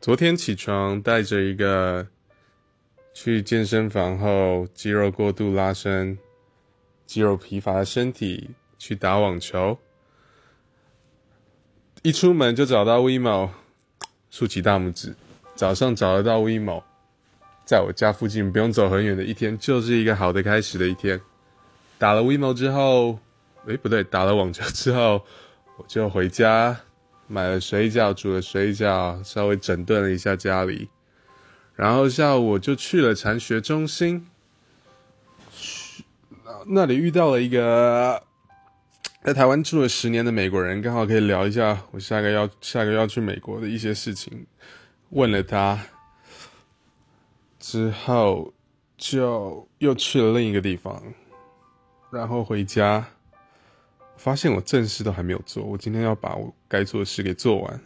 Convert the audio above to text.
昨天起床，带着一个去健身房后肌肉过度拉伸、肌肉疲乏的身体去打网球。一出门就找到 WeMo，竖起大拇指。早上找得到 WeMo，在我家附近，不用走很远的一天，就是一个好的开始的一天。打了 WeMo 之后，诶，不对，打了网球之后，我就回家。买了水饺，煮了水饺，稍微整顿了一下家里，然后下午我就去了禅学中心，去那里遇到了一个在台湾住了十年的美国人，刚好可以聊一下我下个要下个要去美国的一些事情。问了他之后，就又去了另一个地方，然后回家。发现我正事都还没有做，我今天要把我该做的事给做完。